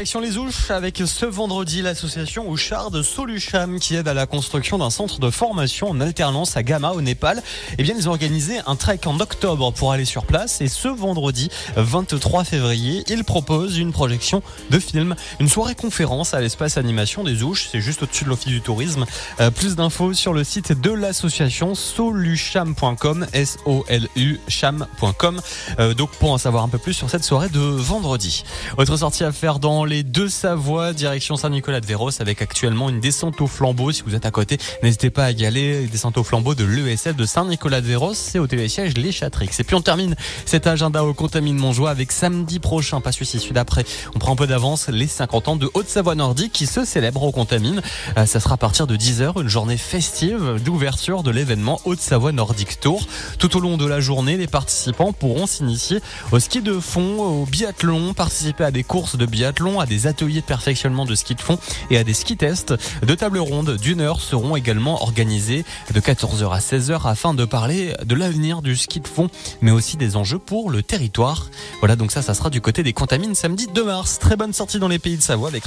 Les Ouches avec ce vendredi l'association Ouchard Solucham qui aide à la construction d'un centre de formation en alternance à Gama au Népal. Eh bien, ils ont organisé un trek en octobre pour aller sur place et ce vendredi 23 février, ils proposent une projection de film, une soirée conférence à l'espace animation des Ouches. C'est juste au-dessus de l'office du tourisme. Euh, plus d'infos sur le site de l'association solucham.com, S-O-L-U cham.com. Euh, donc pour en savoir un peu plus sur cette soirée de vendredi. Autre sortie à faire dans les deux Savoies, direction Saint-Nicolas de Véros, avec actuellement une descente au flambeau. Si vous êtes à côté, n'hésitez pas à y aller. Descente au flambeau de l'ESF de Saint-Nicolas de Véros, c'est au télésiège Les Chatrix. Et puis on termine cet agenda au Contamine Montjoie avec samedi prochain, pas celui-ci, celui d'après. On prend un peu d'avance les 50 ans de Haute-Savoie Nordique qui se célèbre au Contamine. Euh, ça sera à partir de 10h, une journée festive d'ouverture de l'événement Haute-Savoie Nordique Tour. Tout au long de la journée, les participants pourront s'initier au ski de fond, au biathlon, participer à des courses de biathlon à des ateliers de perfectionnement de ski de fond et à des ski tests. Deux tables rondes d'une heure seront également organisées de 14h à 16h afin de parler de l'avenir du ski de fond, mais aussi des enjeux pour le territoire. Voilà, donc ça, ça sera du côté des contamines samedi 2 mars. Très bonne sortie dans les pays de Savoie avec